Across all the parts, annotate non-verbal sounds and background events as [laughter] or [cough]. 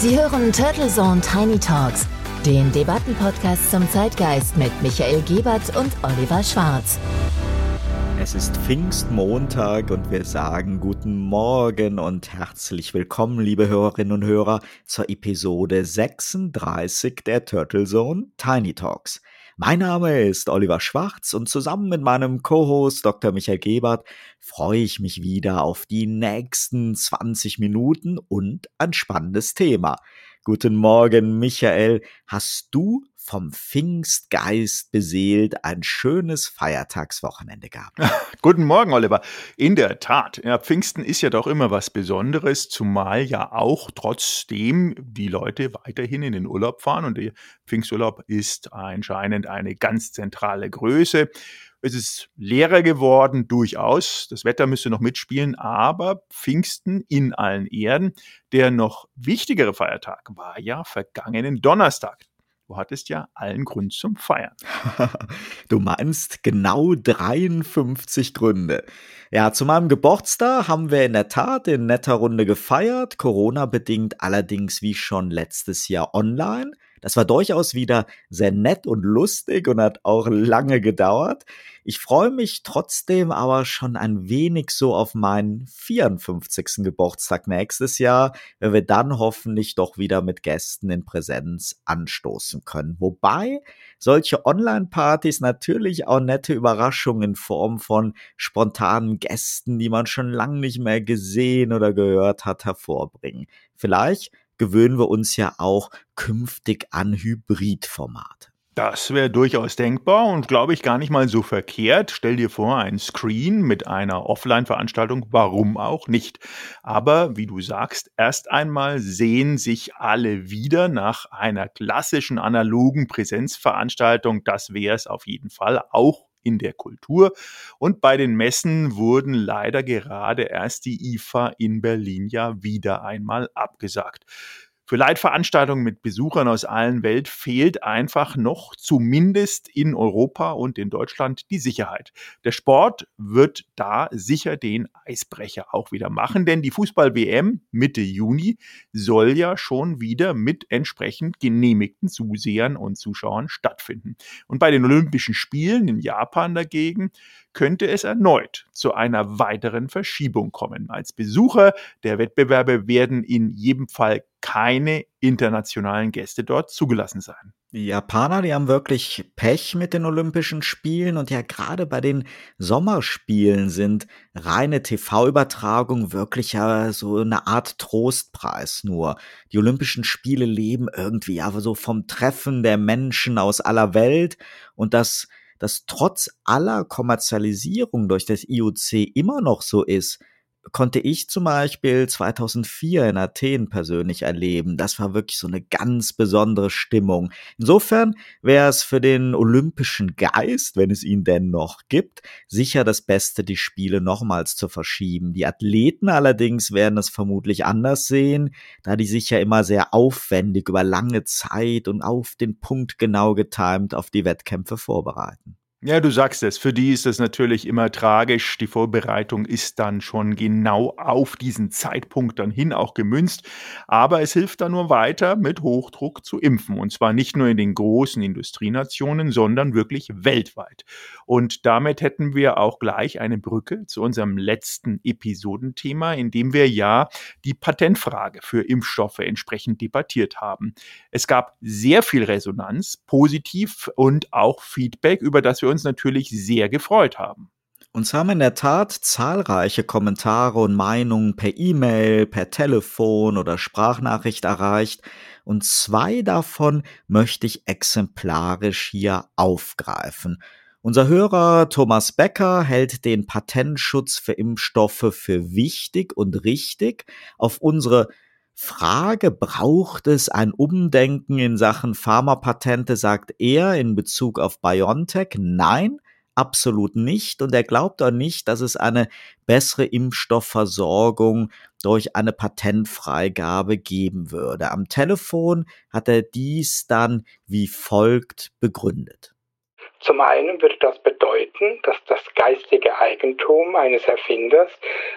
Sie hören Turtle Zone Tiny Talks, den Debattenpodcast zum Zeitgeist mit Michael Gebert und Oliver Schwarz. Es ist Pfingstmontag und wir sagen guten Morgen und herzlich willkommen, liebe Hörerinnen und Hörer, zur Episode 36 der Turtle Zone Tiny Talks. Mein Name ist Oliver Schwarz und zusammen mit meinem Co-Host Dr. Michael Gebert freue ich mich wieder auf die nächsten 20 Minuten und ein spannendes Thema. Guten Morgen, Michael. Hast du vom Pfingstgeist beseelt ein schönes Feiertagswochenende gehabt? [laughs] Guten Morgen, Oliver. In der Tat. Ja, Pfingsten ist ja doch immer was Besonderes, zumal ja auch trotzdem die Leute weiterhin in den Urlaub fahren und der Pfingsturlaub ist anscheinend eine ganz zentrale Größe. Es ist leerer geworden, durchaus. Das Wetter müsste noch mitspielen, aber Pfingsten in allen Erden. Der noch wichtigere Feiertag war ja vergangenen Donnerstag. Du hattest ja allen Grund zum Feiern. [laughs] du meinst genau 53 Gründe. Ja, zu meinem Geburtstag haben wir in der Tat in netter Runde gefeiert, Corona-bedingt allerdings wie schon letztes Jahr online. Das war durchaus wieder sehr nett und lustig und hat auch lange gedauert. Ich freue mich trotzdem aber schon ein wenig so auf meinen 54. Geburtstag nächstes Jahr, wenn wir dann hoffentlich doch wieder mit Gästen in Präsenz anstoßen können. Wobei solche Online-Partys natürlich auch nette Überraschungen in Form von spontanen Gästen, die man schon lange nicht mehr gesehen oder gehört hat, hervorbringen. Vielleicht gewöhnen wir uns ja auch künftig an Hybridformate. Das wäre durchaus denkbar und glaube ich gar nicht mal so verkehrt. Stell dir vor, ein Screen mit einer Offline-Veranstaltung, warum auch nicht. Aber wie du sagst, erst einmal sehen sich alle wieder nach einer klassischen analogen Präsenzveranstaltung. Das wäre es auf jeden Fall auch in der Kultur. Und bei den Messen wurden leider gerade erst die IFA in Berlin ja wieder einmal abgesagt. Für Leitveranstaltungen mit Besuchern aus allen Welt fehlt einfach noch, zumindest in Europa und in Deutschland, die Sicherheit. Der Sport wird da sicher den Eisbrecher auch wieder machen, denn die Fußball-WM Mitte Juni soll ja schon wieder mit entsprechend genehmigten Zusehern und Zuschauern stattfinden. Und bei den Olympischen Spielen in Japan dagegen könnte es erneut zu einer weiteren Verschiebung kommen. Als Besucher der Wettbewerbe werden in jedem Fall keine internationalen Gäste dort zugelassen sein. Die Japaner, die haben wirklich Pech mit den Olympischen Spielen und ja gerade bei den Sommerspielen sind reine TV-Übertragung wirklich ja so eine Art Trostpreis nur. Die Olympischen Spiele leben irgendwie aber so vom Treffen der Menschen aus aller Welt und das das trotz aller Kommerzialisierung durch das IOC immer noch so ist, konnte ich zum Beispiel 2004 in Athen persönlich erleben. Das war wirklich so eine ganz besondere Stimmung. Insofern wäre es für den olympischen Geist, wenn es ihn denn noch gibt, sicher das Beste, die Spiele nochmals zu verschieben. Die Athleten allerdings werden es vermutlich anders sehen, da die sich ja immer sehr aufwendig über lange Zeit und auf den Punkt genau getimt auf die Wettkämpfe vorbereiten. Ja, du sagst es, für die ist es natürlich immer tragisch. Die Vorbereitung ist dann schon genau auf diesen Zeitpunkt dann hin auch gemünzt. Aber es hilft dann nur weiter, mit Hochdruck zu impfen. Und zwar nicht nur in den großen Industrienationen, sondern wirklich weltweit. Und damit hätten wir auch gleich eine Brücke zu unserem letzten Episodenthema, in dem wir ja die Patentfrage für Impfstoffe entsprechend debattiert haben. Es gab sehr viel Resonanz, positiv und auch Feedback, über das wir uns natürlich sehr gefreut haben. Uns haben in der Tat zahlreiche Kommentare und Meinungen per E-Mail, per Telefon oder Sprachnachricht erreicht und zwei davon möchte ich exemplarisch hier aufgreifen. Unser Hörer Thomas Becker hält den Patentschutz für Impfstoffe für wichtig und richtig. Auf unsere Frage, braucht es ein Umdenken in Sachen Pharmapatente, sagt er in Bezug auf BioNTech, nein, absolut nicht. Und er glaubt auch nicht, dass es eine bessere Impfstoffversorgung durch eine Patentfreigabe geben würde. Am Telefon hat er dies dann wie folgt begründet. Zum einen würde das bedeuten, dass das geistige Eigentum eines Erfinders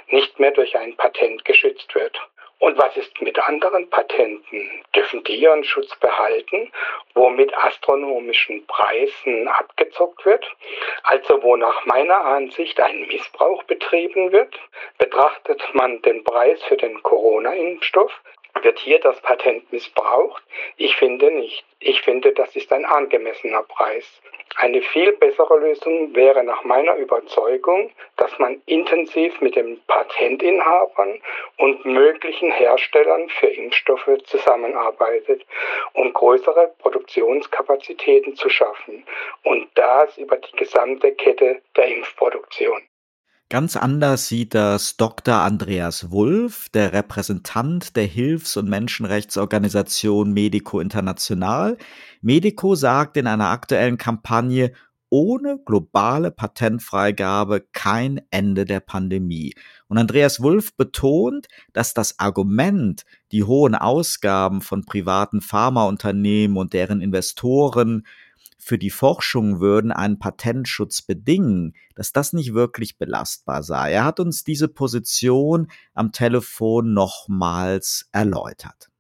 nicht mehr durch ein Patent geschützt. Und was ist mit anderen Patenten? Dürfen die ihren Schutz behalten, wo mit astronomischen Preisen abgezockt wird? Also wo nach meiner Ansicht ein Missbrauch betrieben wird? Betrachtet man den Preis für den Corona-Impfstoff, wird hier das Patent missbraucht? Ich finde nicht. Ich finde, das ist ein angemessener Preis. Eine viel bessere Lösung wäre nach meiner Überzeugung, dass man intensiv mit den Patentinhabern und möglichen Herstellern für Impfstoffe zusammenarbeitet, um größere Produktionskapazitäten zu schaffen und das über die gesamte Kette der Impfproduktion. Ganz anders sieht das Dr. Andreas Wulff, der Repräsentant der Hilfs- und Menschenrechtsorganisation Medico International. Medico sagt in einer aktuellen Kampagne, ohne globale Patentfreigabe kein Ende der Pandemie. Und Andreas Wulff betont, dass das Argument, die hohen Ausgaben von privaten Pharmaunternehmen und deren Investoren für die Forschung würden einen Patentschutz bedingen, dass das nicht wirklich belastbar sei. Er hat uns diese Position am Telefon nochmals erläutert.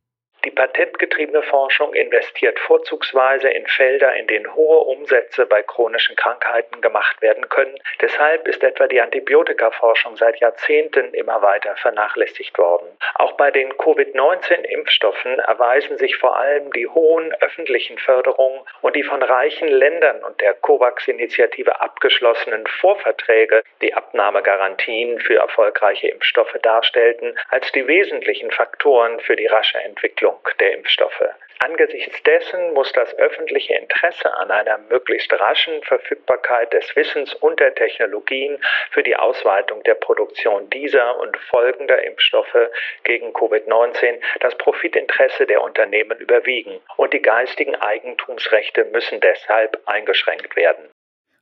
Patentgetriebene Forschung investiert vorzugsweise in Felder, in denen hohe Umsätze bei chronischen Krankheiten gemacht werden können. Deshalb ist etwa die Antibiotikaforschung seit Jahrzehnten immer weiter vernachlässigt worden. Auch bei den Covid-19-Impfstoffen erweisen sich vor allem die hohen öffentlichen Förderungen und die von reichen Ländern und der COVAX-Initiative abgeschlossenen Vorverträge, die Abnahmegarantien für erfolgreiche Impfstoffe darstellten, als die wesentlichen Faktoren für die rasche Entwicklung der Impfstoffe. Angesichts dessen muss das öffentliche Interesse an einer möglichst raschen Verfügbarkeit des Wissens und der Technologien für die Ausweitung der Produktion dieser und folgender Impfstoffe gegen Covid-19 das Profitinteresse der Unternehmen überwiegen und die geistigen Eigentumsrechte müssen deshalb eingeschränkt werden.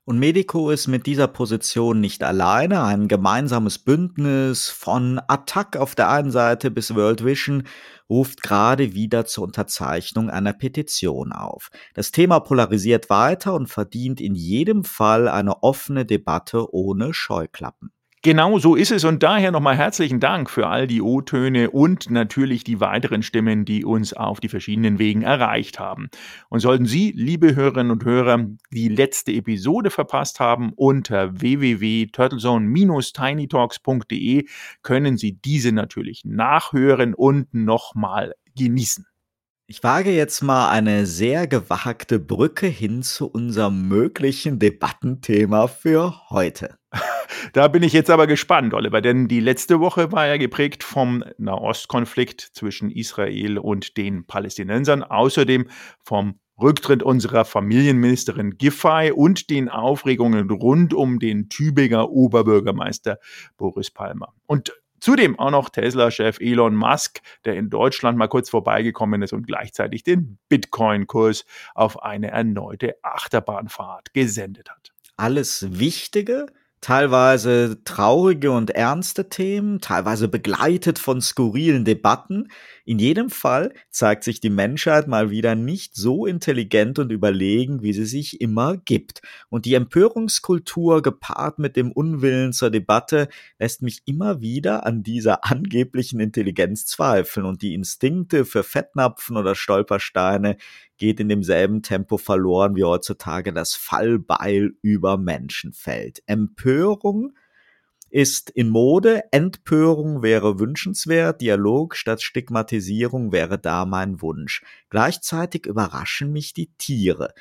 Und Medico ist mit dieser Position nicht alleine. Ein gemeinsames Bündnis von Attac auf der einen Seite bis World Vision ruft gerade wieder zur Unterzeichnung einer Petition auf. Das Thema polarisiert weiter und verdient in jedem Fall eine offene Debatte ohne Scheuklappen. Genau so ist es und daher nochmal herzlichen Dank für all die O-Töne und natürlich die weiteren Stimmen, die uns auf die verschiedenen Wegen erreicht haben. Und sollten Sie, liebe Hörerinnen und Hörer, die letzte Episode verpasst haben, unter www.turtlezone-tinytalks.de können Sie diese natürlich nachhören und nochmal genießen. Ich wage jetzt mal eine sehr gewagte Brücke hin zu unserem möglichen Debattenthema für heute. [laughs] Da bin ich jetzt aber gespannt, Oliver, denn die letzte Woche war ja geprägt vom Nahostkonflikt zwischen Israel und den Palästinensern, außerdem vom Rücktritt unserer Familienministerin Giffey und den Aufregungen rund um den Tübinger Oberbürgermeister Boris Palmer. Und Zudem auch noch Tesla-Chef Elon Musk, der in Deutschland mal kurz vorbeigekommen ist und gleichzeitig den Bitcoin-Kurs auf eine erneute Achterbahnfahrt gesendet hat. Alles Wichtige, teilweise traurige und ernste Themen, teilweise begleitet von skurrilen Debatten. In jedem Fall zeigt sich die Menschheit mal wieder nicht so intelligent und überlegen, wie sie sich immer gibt. Und die Empörungskultur gepaart mit dem Unwillen zur Debatte lässt mich immer wieder an dieser angeblichen Intelligenz zweifeln und die Instinkte für Fettnapfen oder Stolpersteine geht in demselben Tempo verloren, wie heutzutage das Fallbeil über Menschen fällt. Empörung ist in Mode, Entpörung wäre wünschenswert, Dialog statt Stigmatisierung wäre da mein Wunsch. Gleichzeitig überraschen mich die Tiere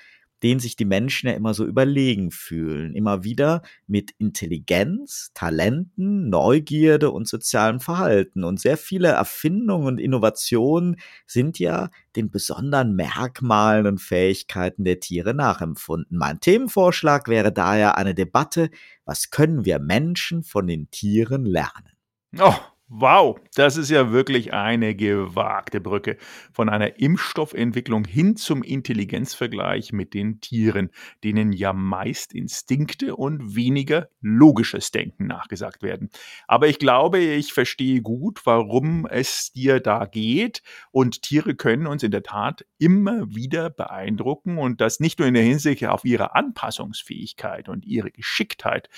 denen sich die Menschen ja immer so überlegen fühlen, immer wieder mit Intelligenz, Talenten, Neugierde und sozialem Verhalten. Und sehr viele Erfindungen und Innovationen sind ja den besonderen Merkmalen und Fähigkeiten der Tiere nachempfunden. Mein Themenvorschlag wäre daher eine Debatte, was können wir Menschen von den Tieren lernen? Oh, Wow, das ist ja wirklich eine gewagte Brücke. Von einer Impfstoffentwicklung hin zum Intelligenzvergleich mit den Tieren, denen ja meist Instinkte und weniger logisches Denken nachgesagt werden. Aber ich glaube, ich verstehe gut, warum es dir da geht. Und Tiere können uns in der Tat immer wieder beeindrucken und das nicht nur in der Hinsicht auf ihre Anpassungsfähigkeit und ihre Geschicktheit,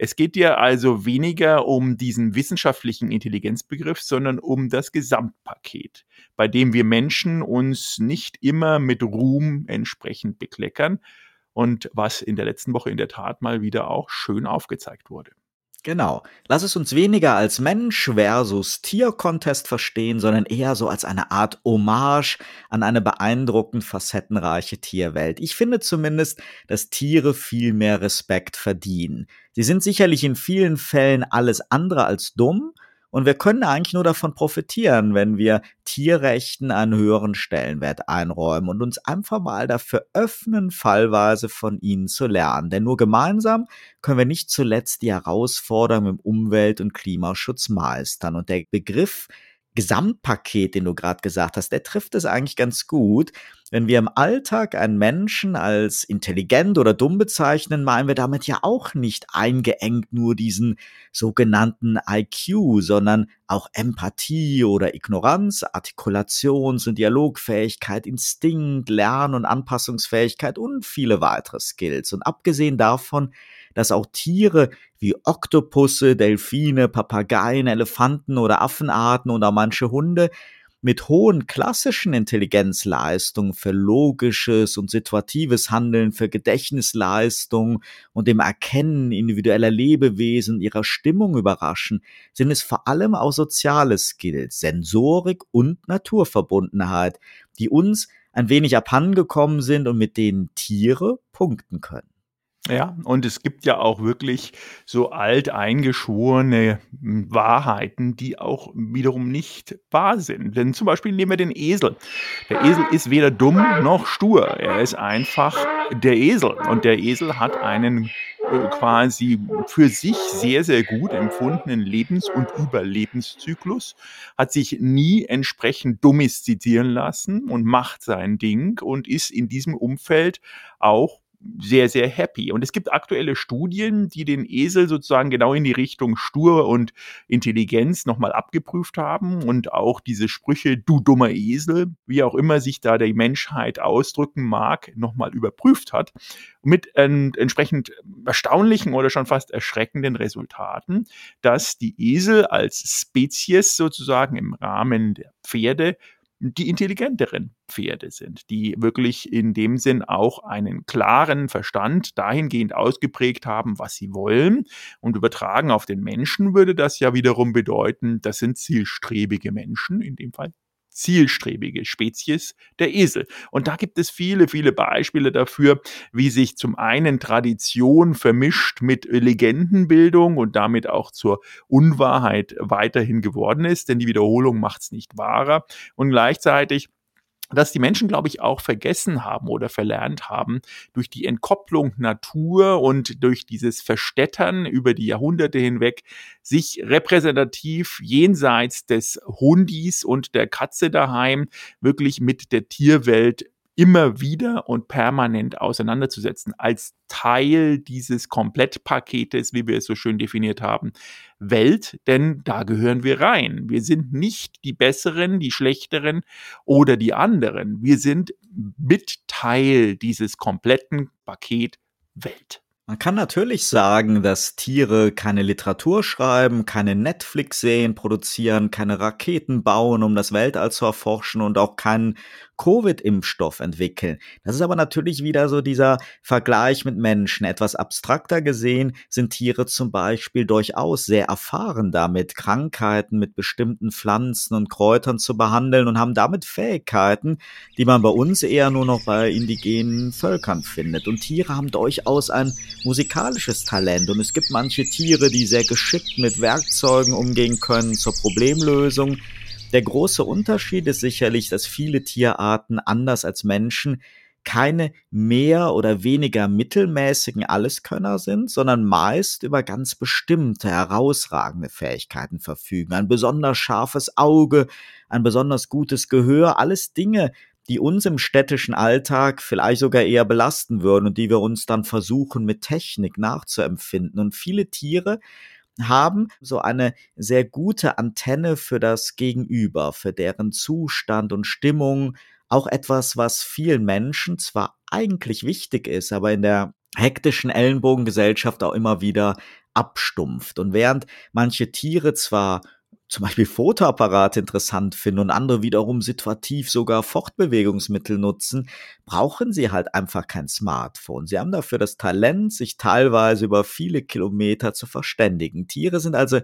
Es geht dir also weniger um diesen wissenschaftlichen Intelligenzbegriff, sondern um das Gesamtpaket, bei dem wir Menschen uns nicht immer mit Ruhm entsprechend bekleckern und was in der letzten Woche in der Tat mal wieder auch schön aufgezeigt wurde. Genau. Lass es uns weniger als Mensch versus Tier-Contest verstehen, sondern eher so als eine Art Hommage an eine beeindruckend facettenreiche Tierwelt. Ich finde zumindest, dass Tiere viel mehr Respekt verdienen. Sie sind sicherlich in vielen Fällen alles andere als dumm, und wir können eigentlich nur davon profitieren, wenn wir Tierrechten einen höheren Stellenwert einräumen und uns einfach mal dafür öffnen, fallweise von ihnen zu lernen. Denn nur gemeinsam können wir nicht zuletzt die Herausforderungen im Umwelt- und Klimaschutz meistern. Und der Begriff Gesamtpaket, den du gerade gesagt hast, der trifft es eigentlich ganz gut. Wenn wir im Alltag einen Menschen als intelligent oder dumm bezeichnen, meinen wir damit ja auch nicht eingeengt nur diesen sogenannten IQ, sondern auch Empathie oder Ignoranz, Artikulations- und Dialogfähigkeit, Instinkt, Lern- und Anpassungsfähigkeit und viele weitere Skills. Und abgesehen davon dass auch Tiere wie Oktopusse, Delfine, Papageien, Elefanten oder Affenarten oder manche Hunde mit hohen klassischen Intelligenzleistungen für logisches und situatives Handeln, für Gedächtnisleistung und dem Erkennen individueller Lebewesen ihrer Stimmung überraschen, sind es vor allem auch soziale Skills, Sensorik und Naturverbundenheit, die uns ein wenig abhandengekommen sind und mit denen Tiere punkten können. Ja, und es gibt ja auch wirklich so alteingeschworene hm, Wahrheiten, die auch wiederum nicht wahr sind. Denn zum Beispiel nehmen wir den Esel. Der Esel ist weder dumm noch stur. Er ist einfach der Esel. Und der Esel hat einen äh, quasi für sich sehr, sehr gut empfundenen Lebens- und Überlebenszyklus, hat sich nie entsprechend domestizieren lassen und macht sein Ding und ist in diesem Umfeld auch sehr, sehr happy. Und es gibt aktuelle Studien, die den Esel sozusagen genau in die Richtung Stur und Intelligenz nochmal abgeprüft haben und auch diese Sprüche, du dummer Esel, wie auch immer sich da die Menschheit ausdrücken mag, nochmal überprüft hat, mit äh, entsprechend erstaunlichen oder schon fast erschreckenden Resultaten, dass die Esel als Spezies sozusagen im Rahmen der Pferde die intelligenteren Pferde sind, die wirklich in dem Sinn auch einen klaren Verstand dahingehend ausgeprägt haben, was sie wollen. Und übertragen auf den Menschen würde das ja wiederum bedeuten, das sind zielstrebige Menschen, in dem Fall zielstrebige Spezies der Esel. Und da gibt es viele, viele Beispiele dafür, wie sich zum einen Tradition vermischt mit Legendenbildung und damit auch zur Unwahrheit weiterhin geworden ist, denn die Wiederholung macht es nicht wahrer. Und gleichzeitig dass die Menschen, glaube ich, auch vergessen haben oder verlernt haben, durch die Entkopplung Natur und durch dieses Verstädtern über die Jahrhunderte hinweg, sich repräsentativ jenseits des Hundis und der Katze daheim wirklich mit der Tierwelt immer wieder und permanent auseinanderzusetzen, als Teil dieses Komplettpaketes, wie wir es so schön definiert haben, Welt, denn da gehören wir rein. Wir sind nicht die Besseren, die Schlechteren oder die anderen. Wir sind mit Teil dieses kompletten Paket Welt. Man kann natürlich sagen, dass Tiere keine Literatur schreiben, keine Netflix-Serien produzieren, keine Raketen bauen, um das Weltall zu erforschen und auch keinen Covid-Impfstoff entwickeln. Das ist aber natürlich wieder so dieser Vergleich mit Menschen. Etwas abstrakter gesehen sind Tiere zum Beispiel durchaus sehr erfahren damit, Krankheiten mit bestimmten Pflanzen und Kräutern zu behandeln und haben damit Fähigkeiten, die man bei uns eher nur noch bei indigenen Völkern findet. Und Tiere haben durchaus ein musikalisches Talent und es gibt manche Tiere, die sehr geschickt mit Werkzeugen umgehen können zur Problemlösung. Der große Unterschied ist sicherlich, dass viele Tierarten anders als Menschen keine mehr oder weniger mittelmäßigen Alleskönner sind, sondern meist über ganz bestimmte, herausragende Fähigkeiten verfügen. Ein besonders scharfes Auge, ein besonders gutes Gehör, alles Dinge, die uns im städtischen Alltag vielleicht sogar eher belasten würden und die wir uns dann versuchen mit Technik nachzuempfinden. Und viele Tiere haben so eine sehr gute Antenne für das Gegenüber, für deren Zustand und Stimmung. Auch etwas, was vielen Menschen zwar eigentlich wichtig ist, aber in der hektischen Ellenbogengesellschaft auch immer wieder abstumpft. Und während manche Tiere zwar zum Beispiel Fotoapparate interessant finden und andere wiederum situativ sogar Fortbewegungsmittel nutzen, brauchen sie halt einfach kein Smartphone. Sie haben dafür das Talent, sich teilweise über viele Kilometer zu verständigen. Tiere sind also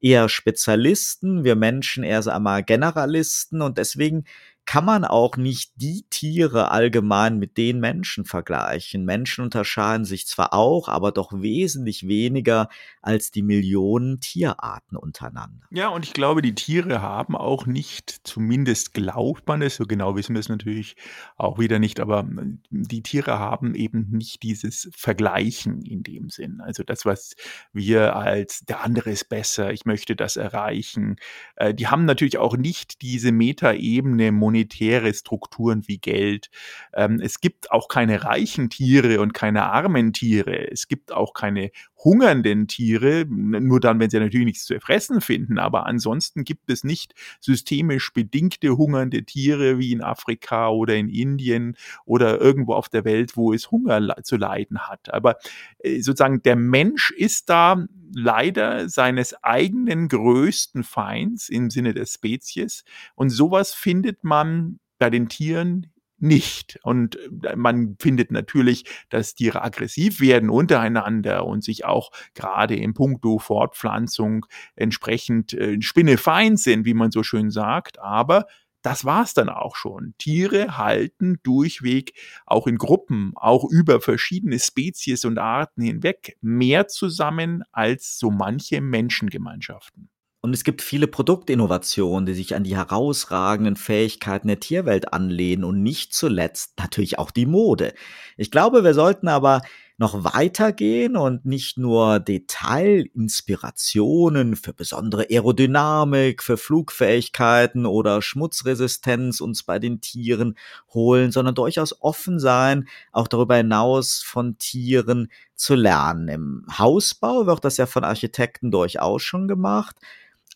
eher Spezialisten, wir Menschen eher so einmal Generalisten und deswegen kann man auch nicht die Tiere allgemein mit den Menschen vergleichen. Menschen unterscheiden sich zwar auch, aber doch wesentlich weniger als die Millionen Tierarten untereinander. Ja, und ich glaube, die Tiere haben auch nicht, zumindest glaubt man es, so genau wissen wir es natürlich auch wieder nicht, aber hm, die Tiere haben eben nicht dieses Vergleichen in dem Sinn. Also das, was wir als der andere ist besser, ich möchte das erreichen, äh, die haben natürlich auch nicht diese Metaebene monetäre Strukturen wie Geld. Ähm, es gibt auch keine reichen Tiere und keine armen Tiere. Es gibt auch keine hungernden Tiere, nur dann, wenn sie natürlich nichts zu fressen finden. Aber ansonsten gibt es nicht systemisch bedingte hungernde Tiere wie in Afrika oder in Indien oder irgendwo auf der Welt, wo es Hunger zu leiden hat. Aber äh, sozusagen der Mensch ist da leider seines eigenen größten Feinds im Sinne der Spezies. Und sowas findet man bei den Tieren nicht. Und äh, man findet natürlich, dass Tiere aggressiv werden untereinander und sich auch gerade im Punkto Fortpflanzung entsprechend äh, spinnefein sind, wie man so schön sagt. Aber das war's dann auch schon. Tiere halten durchweg auch in Gruppen, auch über verschiedene Spezies und Arten hinweg mehr zusammen als so manche Menschengemeinschaften. Und es gibt viele Produktinnovationen, die sich an die herausragenden Fähigkeiten der Tierwelt anlehnen und nicht zuletzt natürlich auch die Mode. Ich glaube, wir sollten aber noch weitergehen und nicht nur Detailinspirationen für besondere Aerodynamik, für Flugfähigkeiten oder Schmutzresistenz uns bei den Tieren holen, sondern durchaus offen sein, auch darüber hinaus von Tieren zu lernen. Im Hausbau wird das ja von Architekten durchaus schon gemacht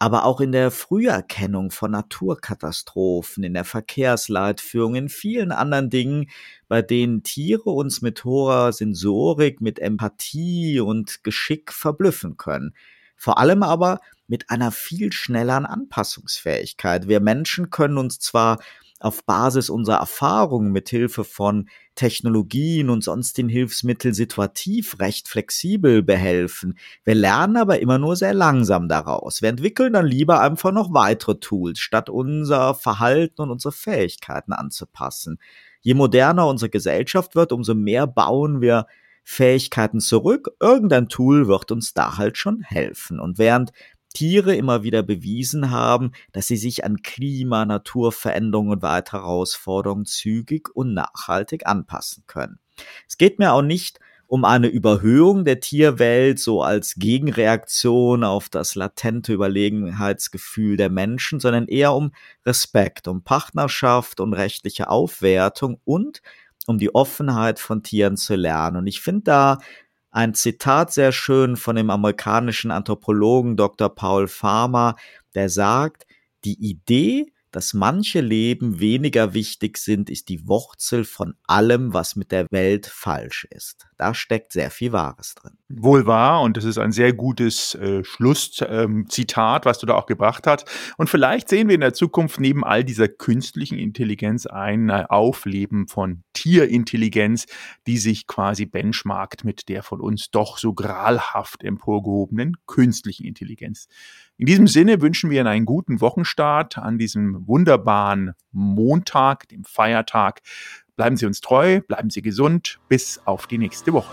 aber auch in der Früherkennung von Naturkatastrophen, in der Verkehrsleitführung, in vielen anderen Dingen, bei denen Tiere uns mit hoher Sensorik, mit Empathie und Geschick verblüffen können. Vor allem aber mit einer viel schnelleren Anpassungsfähigkeit. Wir Menschen können uns zwar auf Basis unserer Erfahrungen mit Hilfe von Technologien und sonstigen Hilfsmitteln situativ recht flexibel behelfen. Wir lernen aber immer nur sehr langsam daraus. Wir entwickeln dann lieber einfach noch weitere Tools, statt unser Verhalten und unsere Fähigkeiten anzupassen. Je moderner unsere Gesellschaft wird, umso mehr bauen wir Fähigkeiten zurück. Irgendein Tool wird uns da halt schon helfen. Und während Tiere immer wieder bewiesen haben, dass sie sich an Klima, Naturveränderungen und weitere Herausforderungen zügig und nachhaltig anpassen können. Es geht mir auch nicht um eine Überhöhung der Tierwelt so als Gegenreaktion auf das latente Überlegenheitsgefühl der Menschen, sondern eher um Respekt, um Partnerschaft und rechtliche Aufwertung und um die Offenheit von Tieren zu lernen. Und ich finde da ein Zitat sehr schön von dem amerikanischen Anthropologen Dr. Paul Farmer, der sagt, die Idee, dass manche Leben weniger wichtig sind, ist die Wurzel von allem, was mit der Welt falsch ist. Da steckt sehr viel Wahres drin. Wohl wahr, und das ist ein sehr gutes äh, Schlusszitat, ähm, was du da auch gebracht hast. Und vielleicht sehen wir in der Zukunft neben all dieser künstlichen Intelligenz ein Aufleben von Tierintelligenz, die sich quasi benchmarkt mit der von uns doch so gralhaft emporgehobenen künstlichen Intelligenz. In diesem Sinne wünschen wir Ihnen einen guten Wochenstart an diesem wunderbaren Montag, dem Feiertag. Bleiben Sie uns treu, bleiben Sie gesund. Bis auf die nächste Woche.